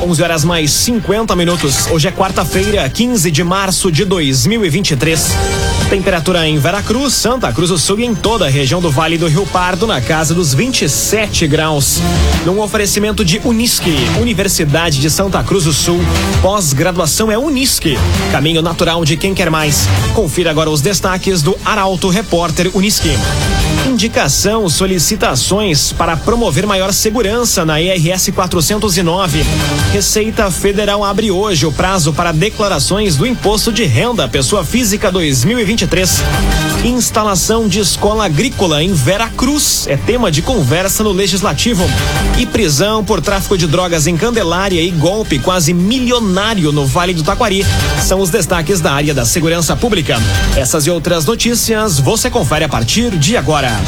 11 horas mais 50 minutos. Hoje é quarta-feira, 15 de março de 2023. Temperatura em Veracruz, Santa Cruz do Sul e em toda a região do Vale do Rio Pardo na casa dos 27 graus. Num oferecimento de Unisque, Universidade de Santa Cruz do Sul. Pós-graduação é Unisque, caminho natural de quem quer mais. Confira agora os destaques do Arauto Repórter Unisque. Indicação solicitações para promover maior segurança na IRS 409. Receita Federal abre hoje o prazo para declarações do Imposto de Renda Pessoa Física 2023. Instalação de escola agrícola em Vera Cruz é tema de conversa no Legislativo. E prisão por tráfico de drogas em Candelária e golpe quase milionário no Vale do Taquari são os destaques da área da segurança pública. Essas e outras notícias você confere a partir de agora.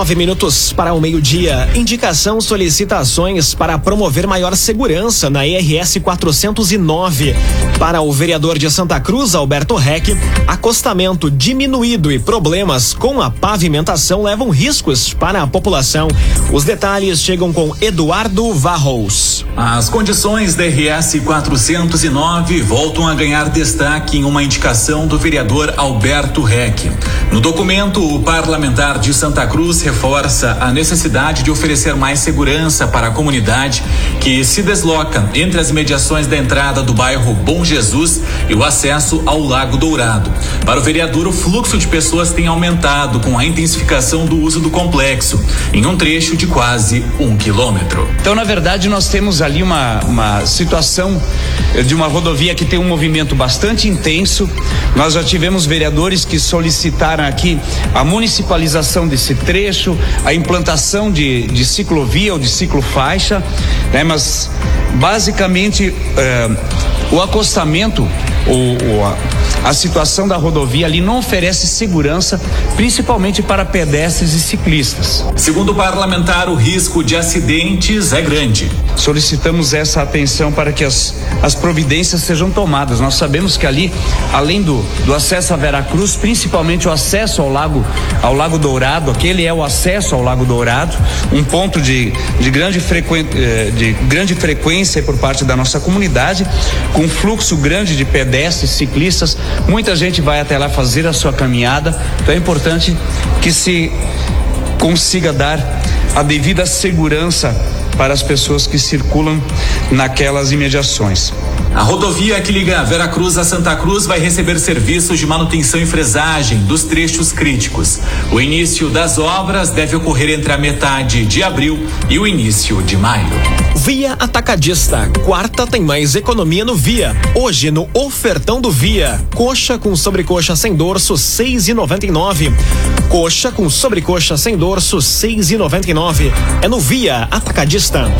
19 minutos para o meio-dia. Indicação solicitações para promover maior segurança na RS 409. Para o vereador de Santa Cruz, Alberto Reck, acostamento diminuído e problemas com a pavimentação levam riscos para a população. Os detalhes chegam com Eduardo Varros. As condições da RS 409 voltam a ganhar destaque em uma indicação do vereador Alberto Reck. No documento, o parlamentar de Santa Cruz reforça a necessidade de oferecer mais segurança para a comunidade que se desloca entre as imediações da entrada do bairro Bom Jesus e o acesso ao Lago Dourado. Para o vereador, o fluxo de pessoas tem aumentado com a intensificação do uso do complexo, em um trecho de quase um quilômetro. Então, na verdade, nós temos ali uma, uma situação de uma rodovia que tem um movimento bastante intenso. Nós já tivemos vereadores que solicitaram aqui a municipalização desse trecho, a implantação de, de ciclovia ou de ciclofaixa, né? Mas basicamente eh, o acostamento o, a, a situação da rodovia ali não oferece segurança, principalmente para pedestres e ciclistas. Segundo o parlamentar, o risco de acidentes é grande. Solicitamos essa atenção para que as, as providências sejam tomadas. Nós sabemos que ali, além do, do acesso a Veracruz, principalmente o acesso ao lago, ao Lago Dourado, aquele é o acesso ao Lago Dourado, um ponto de, de, grande, frequen, eh, de grande frequência por parte da nossa comunidade, com fluxo grande de pedestres pedestres, ciclistas, muita gente vai até lá fazer a sua caminhada. Então é importante que se consiga dar a devida segurança para as pessoas que circulam naquelas imediações. A rodovia que liga Veracruz a Santa Cruz vai receber serviços de manutenção e fresagem dos trechos críticos. O início das obras deve ocorrer entre a metade de abril e o início de maio. Via Atacadista. Quarta tem mais economia no Via. Hoje no ofertão do Via. Coxa com sobrecoxa sem dorso, seis e noventa e nove. Coxa com sobrecoxa sem dorso, seis e noventa e nove. É no Via Atacadista.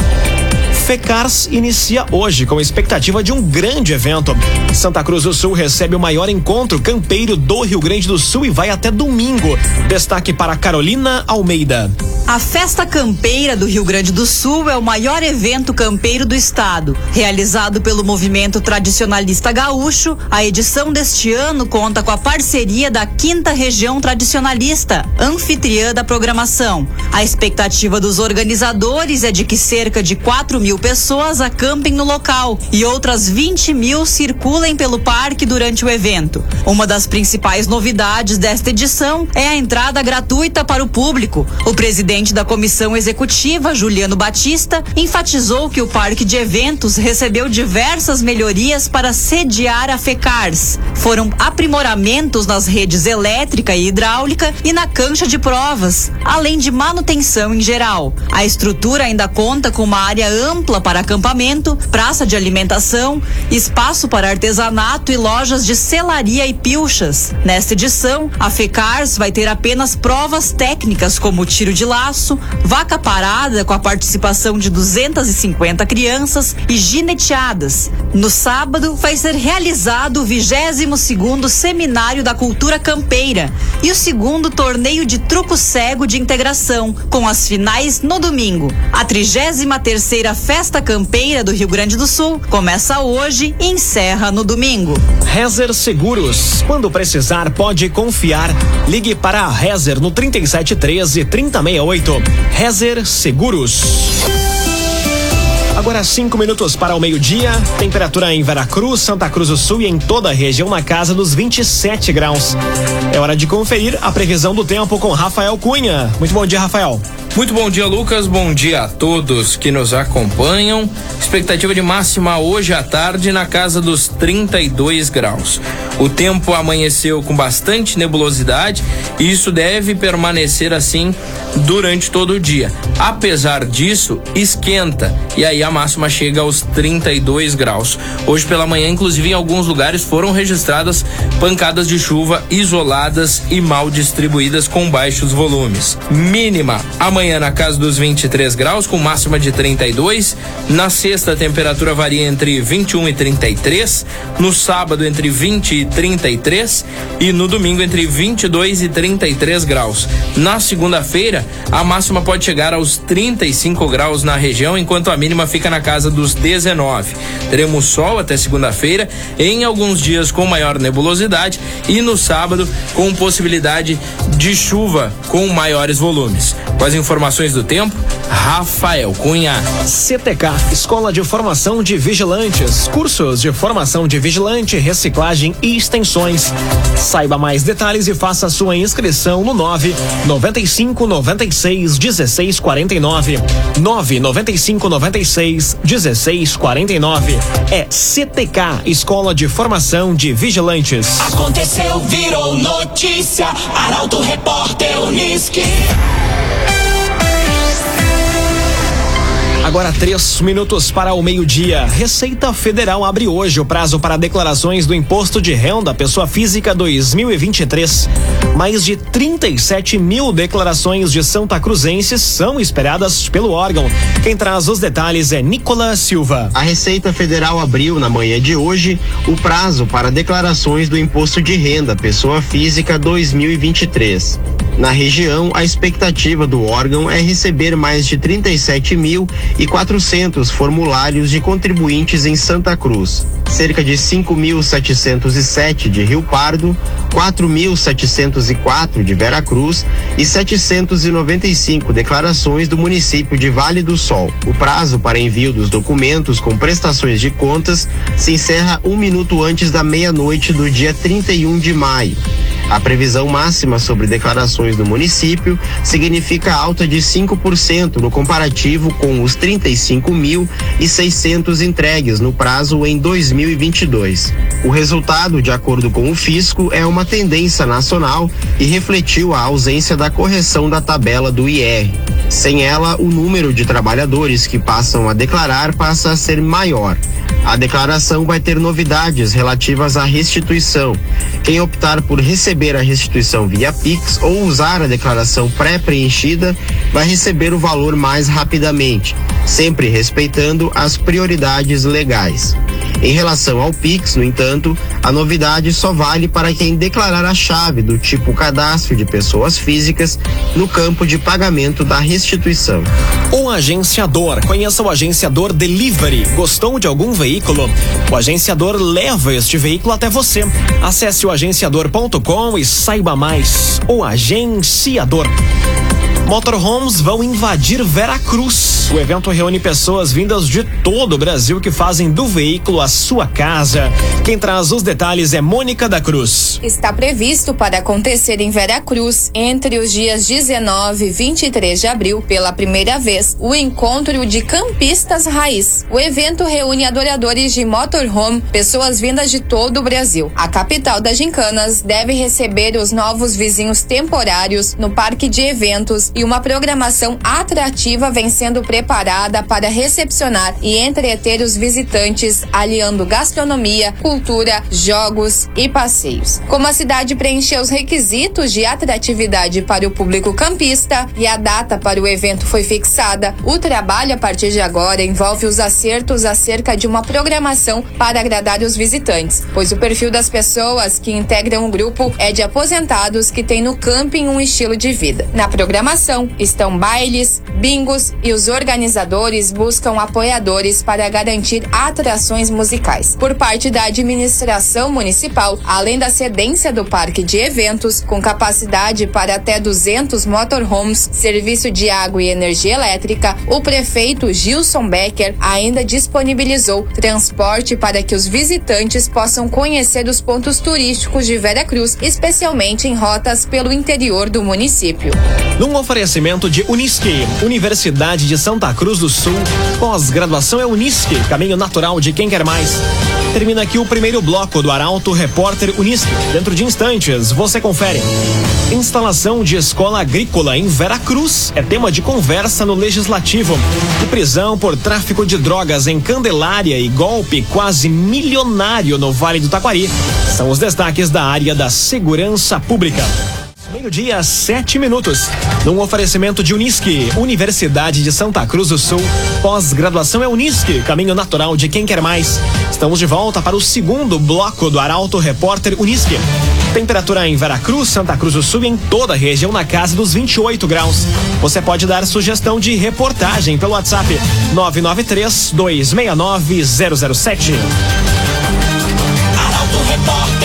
FECARS inicia hoje com a expectativa de um grande evento. Santa Cruz do Sul recebe o maior encontro campeiro do Rio Grande do Sul e vai até domingo. Destaque para Carolina Almeida. A Festa Campeira do Rio Grande do Sul é o maior evento campeiro do estado. Realizado pelo movimento tradicionalista gaúcho, a edição deste ano conta com a parceria da Quinta Região Tradicionalista, anfitriã da programação. A expectativa dos organizadores é de que cerca de 4 mil pessoas acampem no local e outras 20 mil circulem pelo parque durante o evento. Uma das principais novidades desta edição é a entrada gratuita para o público. O presidente da comissão executiva, Juliano Batista, enfatizou que o parque de eventos recebeu diversas melhorias para sediar a FECARS. Foram aprimoramentos nas redes elétrica e hidráulica e na cancha de provas, além de manutenção em geral. A estrutura ainda conta com uma área ampla ampla para acampamento, praça de alimentação, espaço para artesanato e lojas de selaria e pilchas. Nesta edição, a FECARS vai ter apenas provas técnicas como tiro de laço, vaca parada com a participação de 250 crianças e gineteadas. No sábado, vai ser realizado o 22 segundo Seminário da Cultura Campeira e o segundo torneio de truco cego de integração, com as finais no domingo. A 33 terceira Festa Campeira do Rio Grande do Sul começa hoje e encerra no domingo. Rezer Seguros. Quando precisar, pode confiar. Ligue para a Rezer no 3713 3068. Rezer Seguros. Agora cinco minutos para o meio-dia. Temperatura em Veracruz, Santa Cruz do Sul e em toda a região na casa dos 27 graus. É hora de conferir a previsão do tempo com Rafael Cunha. Muito bom dia, Rafael. Muito bom dia, Lucas. Bom dia a todos que nos acompanham. Expectativa de máxima hoje à tarde na casa dos 32 graus. O tempo amanheceu com bastante nebulosidade e isso deve permanecer assim durante todo o dia. Apesar disso, esquenta e aí a máxima chega aos 32 graus. Hoje pela manhã, inclusive em alguns lugares foram registradas pancadas de chuva isoladas e mal distribuídas com baixos volumes. Mínima amanhã na casa dos 23 graus com máxima de 32. Na sexta a temperatura varia entre 21 e 33, no sábado entre 20 e 33 e no domingo entre 22 e 33 graus. Na segunda-feira a máxima pode chegar aos 35 graus na região, enquanto a mínima fica na casa dos 19. Teremos sol até segunda-feira, em alguns dias com maior nebulosidade e no sábado com possibilidade de chuva com maiores volumes. Com as informações do tempo, Rafael Cunha. CTK, Escola de Formação de Vigilantes. Cursos de formação de vigilante, reciclagem e extensões. Saiba mais detalhes e faça sua inscrição no 9 95 96 16 49. 9 95 96 16 49. É CTK, Escola de Formação de Vigilantes. Aconteceu, virou notícia. Arauto Repórter Uniski. Agora três minutos para o meio-dia. Receita Federal abre hoje o prazo para declarações do Imposto de Renda Pessoa Física 2023. Mais de 37 mil declarações de Santa Cruzenses são esperadas pelo órgão. Quem traz os detalhes é Nicolas Silva. A Receita Federal abriu na manhã de hoje o prazo para declarações do Imposto de Renda Pessoa Física 2023. Na região, a expectativa do órgão é receber mais de 37 mil e 400 formulários de contribuintes em Santa Cruz, cerca de 5.707 de Rio Pardo, 4.704 de Vera Cruz e 795 declarações do município de Vale do Sol. O prazo para envio dos documentos com prestações de contas se encerra um minuto antes da meia-noite do dia 31 de maio. A previsão máxima sobre declarações do município significa alta de 5% no comparativo com os 35.600 entregues no prazo em 2022. O resultado, de acordo com o fisco, é uma tendência nacional e refletiu a ausência da correção da tabela do IR. Sem ela, o número de trabalhadores que passam a declarar passa a ser maior. A declaração vai ter novidades relativas à restituição. Quem optar por receber a restituição via Pix ou usar a declaração pré-preenchida vai receber o valor mais rapidamente, sempre respeitando as prioridades legais. Em relação ao Pix, no entanto, a novidade só vale para quem declarar a chave do tipo cadastro de pessoas físicas no campo de pagamento da restituição. O agenciador. Conheça o agenciador Delivery. Gostou de algum veículo? O agenciador leva este veículo até você. Acesse o agenciador.com e saiba mais. O agenciador. Motorhomes vão invadir Veracruz. O evento reúne pessoas vindas de todo o Brasil que fazem do veículo a sua casa. Quem traz os detalhes é Mônica da Cruz. Está previsto para acontecer em Veracruz entre os dias 19 e 23 de abril, pela primeira vez, o encontro de campistas raiz. O evento reúne adoradores de motorhome, pessoas vindas de todo o Brasil. A capital das gincanas deve receber os novos vizinhos temporários no parque de eventos e uma programação atrativa vem sendo preparada para recepcionar e entreter os visitantes, aliando gastronomia, cultura, jogos e passeios. Como a cidade preencheu os requisitos de atratividade para o público campista e a data para o evento foi fixada, o trabalho a partir de agora envolve os acertos acerca de uma programação para agradar os visitantes, pois o perfil das pessoas que integram o grupo é de aposentados que têm no camping um estilo de vida. Na programação estão bailes, bingos e os organizadores buscam apoiadores para garantir atrações musicais. Por parte da administração municipal, além da cedência do parque de eventos, com capacidade para até 200 motorhomes, serviço de água e energia elétrica, o prefeito Gilson Becker ainda disponibilizou transporte para que os visitantes possam conhecer os pontos turísticos de Vera Cruz, especialmente em rotas pelo interior do município. Num oferecimento de Unisque, Universidade de Santa Cruz do Sul, pós-graduação é Unisque, caminho natural de quem quer mais. Termina aqui o primeiro bloco do Arauto Repórter Unisque. Dentro de instantes, você confere. Instalação de escola agrícola em Veracruz é tema de conversa no Legislativo. E prisão por tráfico de drogas em Candelária e golpe quase milionário no Vale do Taquari. São os destaques da área da segurança pública. Meio-dia, sete minutos. Num oferecimento de Unisque, Universidade de Santa Cruz do Sul. Pós-graduação é Unisque, caminho natural de quem quer mais. Estamos de volta para o segundo bloco do Arauto Repórter Unisque. Temperatura em Veracruz, Santa Cruz do Sul e em toda a região na casa dos 28 graus. Você pode dar sugestão de reportagem pelo WhatsApp 993 269 007. Arauto Repórter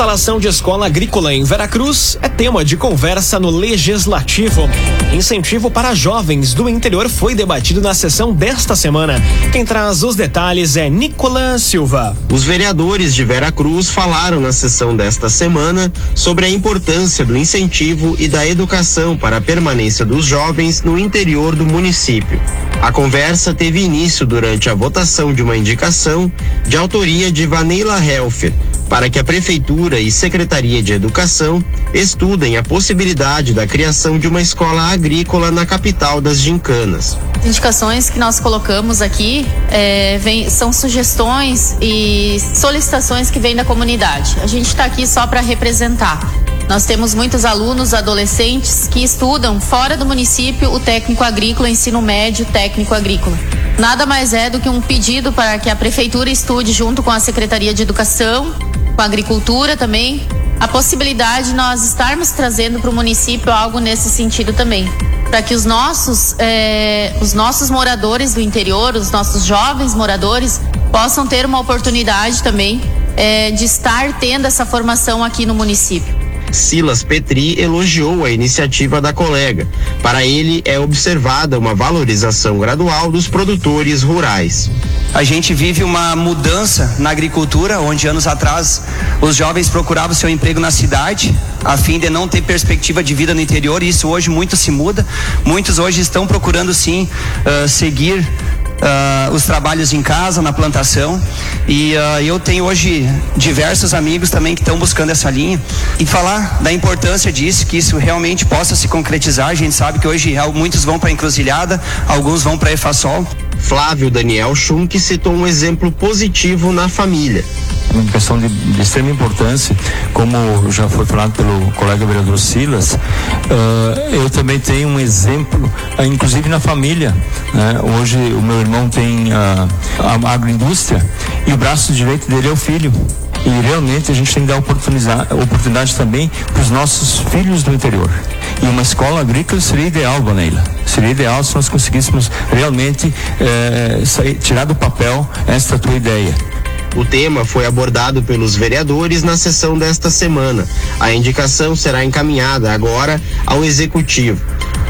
Instalação de escola agrícola em Veracruz é tema de conversa no Legislativo. Incentivo para jovens do interior foi debatido na sessão desta semana. Quem traz os detalhes é Nicolas Silva. Os vereadores de Veracruz falaram na sessão desta semana sobre a importância do incentivo e da educação para a permanência dos jovens no interior do município. A conversa teve início durante a votação de uma indicação de autoria de Vaneila Helfer para que a Prefeitura e Secretaria de Educação estudem a possibilidade da criação de uma escola agrícola na capital das gincanas. As indicações que nós colocamos aqui é, vem, são sugestões e solicitações que vêm da comunidade. A gente está aqui só para representar. Nós temos muitos alunos, adolescentes que estudam fora do município o técnico agrícola, ensino médio técnico agrícola. Nada mais é do que um pedido para que a prefeitura estude junto com a Secretaria de Educação, com a agricultura também, a possibilidade de nós estarmos trazendo para o município algo nesse sentido também. Para que os nossos, eh, os nossos moradores do interior, os nossos jovens moradores, possam ter uma oportunidade também eh, de estar tendo essa formação aqui no município. Silas Petri elogiou a iniciativa da colega. Para ele, é observada uma valorização gradual dos produtores rurais. A gente vive uma mudança na agricultura, onde anos atrás os jovens procuravam seu emprego na cidade, a fim de não ter perspectiva de vida no interior, isso hoje muito se muda. Muitos hoje estão procurando sim uh, seguir Uh, os trabalhos em casa, na plantação. E uh, eu tenho hoje diversos amigos também que estão buscando essa linha. E falar da importância disso, que isso realmente possa se concretizar. A gente sabe que hoje muitos vão para a encruzilhada, alguns vão para a EFASOL. Flávio Daniel Schunk citou um exemplo positivo na família. Uma questão de, de, extrema importância, como já foi falado pelo colega vereador Silas, uh, eu também tenho um exemplo, uh, inclusive na família. Né? Hoje o meu irmão tem uh, a agroindústria e o braço direito dele é o filho. E realmente a gente tem que dar oportunidade, também para os nossos filhos do interior. E uma escola agrícola seria ideal, Vaneila. Seria ideal se nós conseguíssemos realmente eh, sair, tirar do papel esta tua ideia. O tema foi abordado pelos vereadores na sessão desta semana. A indicação será encaminhada agora ao executivo.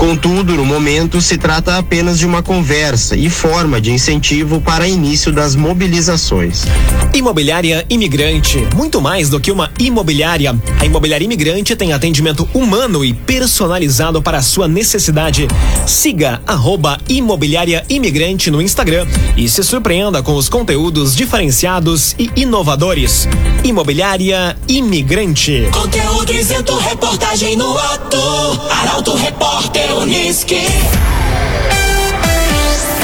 Contudo, no momento, se trata apenas de uma conversa e forma de incentivo para início das mobilizações. Imobiliária Imigrante. Muito mais do que uma imobiliária. A Imobiliária Imigrante tem atendimento humano e personalizado para a sua necessidade. Siga arroba Imobiliária Imigrante no Instagram e se surpreenda com os conteúdos diferenciados e inovadores. Imobiliária Imigrante. Conteúdo isento, reportagem no ato. Arauto Repórter Uniski.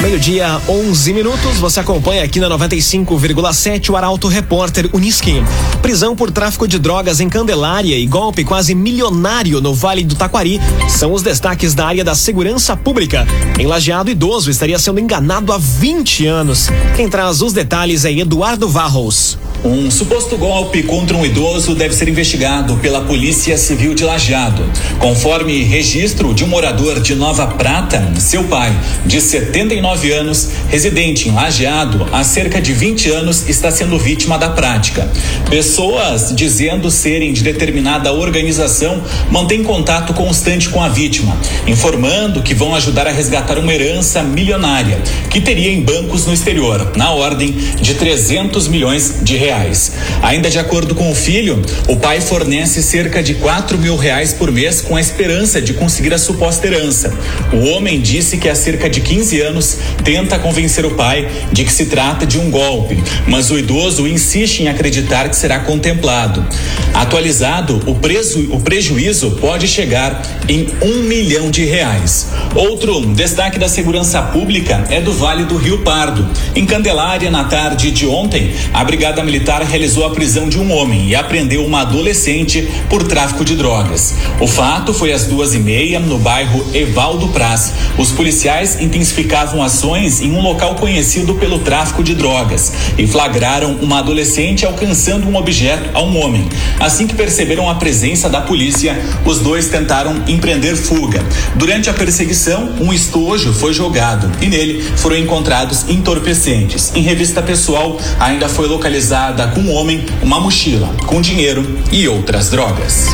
Meio-dia, 11 minutos. Você acompanha aqui na 95,7 o Arauto Repórter Uniski. Prisão por tráfico de drogas em Candelária e golpe quase milionário no Vale do Taquari são os destaques da área da segurança pública. Em Lajeado, idoso estaria sendo enganado há 20 anos. Quem traz os detalhes é Eduardo Varros. Um suposto golpe contra um idoso deve ser investigado pela Polícia Civil de Lajeado. Conforme registro de um morador de Nova Prata, seu pai, de 79 anos, residente em Lajeado há cerca de 20 anos, está sendo vítima da prática. Pessoas dizendo serem de determinada organização mantêm contato constante com a vítima, informando que vão ajudar a resgatar uma herança milionária que teria em bancos no exterior, na ordem de 300 milhões de reais reais. Ainda de acordo com o filho, o pai fornece cerca de quatro mil reais por mês com a esperança de conseguir a suposta herança. O homem disse que há cerca de 15 anos tenta convencer o pai de que se trata de um golpe, mas o idoso insiste em acreditar que será contemplado. Atualizado, o, preso, o prejuízo pode chegar em um milhão de reais. Outro destaque da segurança pública é do Vale do Rio Pardo. Em Candelária, na tarde de ontem, a Brigada Militar Militar realizou a prisão de um homem e apreendeu uma adolescente por tráfico de drogas. O fato foi às duas e meia no bairro Evaldo Praz. Os policiais intensificavam ações em um local conhecido pelo tráfico de drogas e flagraram uma adolescente alcançando um objeto a um homem. Assim que perceberam a presença da polícia, os dois tentaram empreender fuga. Durante a perseguição, um estojo foi jogado e nele foram encontrados entorpecentes. Em revista pessoal, ainda foi localizado com um homem, uma mochila com dinheiro e outras drogas.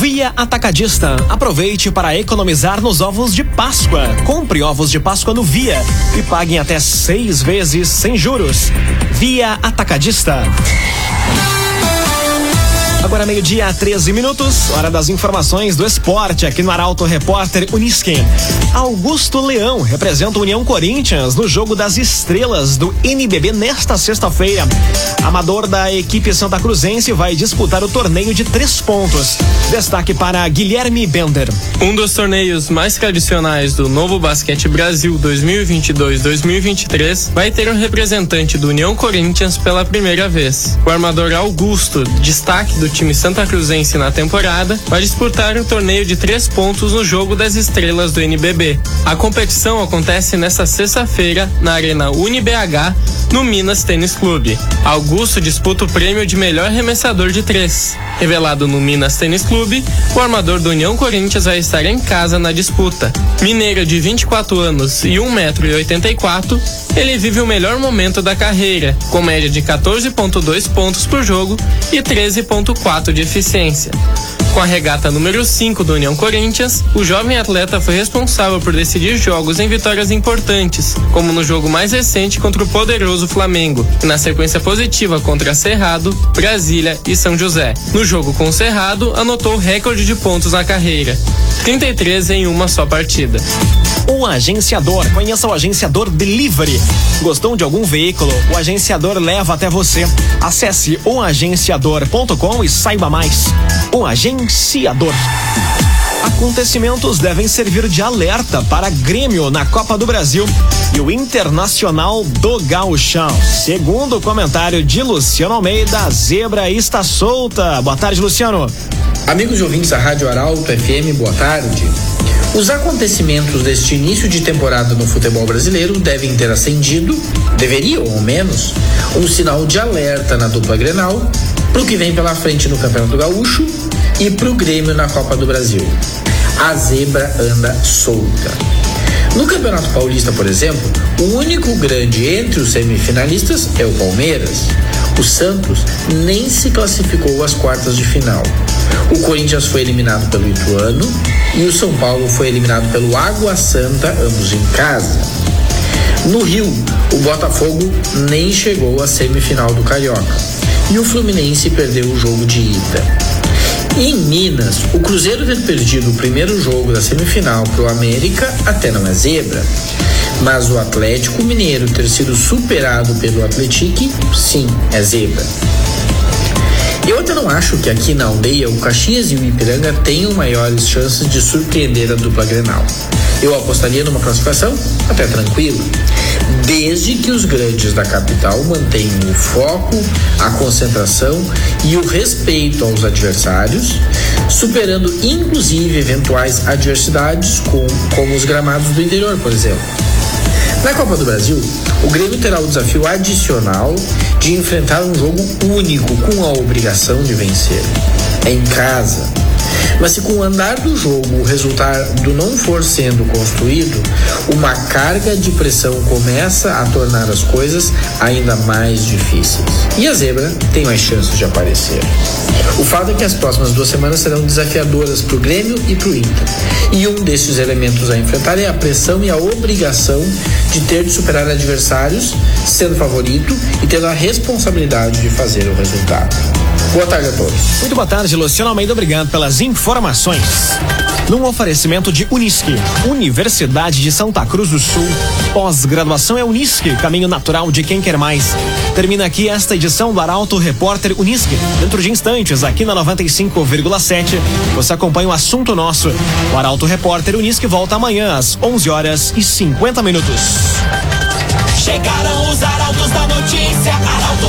Via Atacadista. Aproveite para economizar nos ovos de Páscoa. Compre ovos de Páscoa no Via e pague até seis vezes sem juros. Via Atacadista. Agora meio-dia, 13 minutos, hora das informações do esporte aqui no Arauto Repórter Unisquem. Augusto Leão representa a União Corinthians no jogo das estrelas do NBB nesta sexta-feira. Amador da equipe Santa Cruzense vai disputar o torneio de três pontos. Destaque para Guilherme Bender. Um dos torneios mais tradicionais do Novo Basquete Brasil 2022-2023 vai ter um representante do União Corinthians pela primeira vez. O armador Augusto, destaque do time Santa Cruzense na temporada, vai disputar o um torneio de três pontos no jogo das estrelas do NBB. A competição acontece nesta sexta-feira na Arena UniBH, no Minas Tênis Clube. Augusto disputa o prêmio de melhor arremessador de três. Revelado no Minas Tênis Clube, o armador do União Corinthians vai estar em casa na disputa. Mineiro de 24 anos e 1,84m, ele vive o melhor momento da carreira, com média de 14,2 pontos por jogo e 13,4 de eficiência. Com a regata número 5 do União Corinthians, o jovem atleta foi responsável por decidir jogos em vitórias importantes, como no jogo mais recente contra o poderoso Flamengo, e na sequência positiva contra Cerrado, Brasília e São José. No jogo com o Cerrado, anotou recorde de pontos na carreira, 33 em uma só partida. O agenciador. Conheça o agenciador Delivery. Gostou de algum veículo? O agenciador leva até você. Acesse oagenciador.com e saiba mais. O agenciador. Acontecimentos devem servir de alerta para Grêmio na Copa do Brasil e o Internacional do Gauchão. Segundo o comentário de Luciano Almeida, a zebra está solta. Boa tarde, Luciano. Amigos e ouvintes da Rádio Arauto FM, boa tarde. Os acontecimentos deste início de temporada no futebol brasileiro devem ter acendido, deveriam ao menos, um sinal de alerta na dupla Grenal para o que vem pela frente no Campeonato Gaúcho e para o Grêmio na Copa do Brasil. A zebra anda solta. No Campeonato Paulista, por exemplo, o único grande entre os semifinalistas é o Palmeiras. O Santos nem se classificou às quartas de final. O Corinthians foi eliminado pelo Ituano e o São Paulo foi eliminado pelo Água Santa, ambos em casa. No Rio, o Botafogo nem chegou à semifinal do Carioca e o Fluminense perdeu o jogo de ida. Em Minas, o Cruzeiro ter perdido o primeiro jogo da semifinal para o América até não é zebra. Mas o Atlético Mineiro ter sido superado pelo Atletique, sim, é zebra. Eu até não acho que aqui na aldeia o Caxias e o Ipiranga tenham maiores chances de surpreender a dupla Grenal. Eu apostaria numa classificação até tranquila, desde que os grandes da capital mantenham o foco, a concentração e o respeito aos adversários, superando inclusive eventuais adversidades com, como os gramados do interior, por exemplo. Na Copa do Brasil, o Grêmio terá o desafio adicional de enfrentar um jogo único com a obrigação de vencer. É em casa. Mas se com o andar do jogo o resultado não for sendo construído, uma carga de pressão começa a tornar as coisas ainda mais difíceis. E a zebra tem mais chances de aparecer. O fato é que as próximas duas semanas serão desafiadoras para o Grêmio e para o Inter. E um desses elementos a enfrentar é a pressão e a obrigação de ter de superar adversários, sendo favorito e tendo a responsabilidade de fazer o resultado. Boa tarde a todos. Muito boa tarde, Luciano Almeida. Obrigado pelas informações. Num oferecimento de Unisque, Universidade de Santa Cruz do Sul. Pós-graduação é Unisque, caminho natural de quem quer mais. Termina aqui esta edição do Arauto Repórter Unisque. Dentro de instantes, aqui na 95,7, você acompanha o assunto nosso. O Arauto Repórter Unisque volta amanhã às 11 horas e 50 minutos. Chegaram os arautos da notícia, Arauto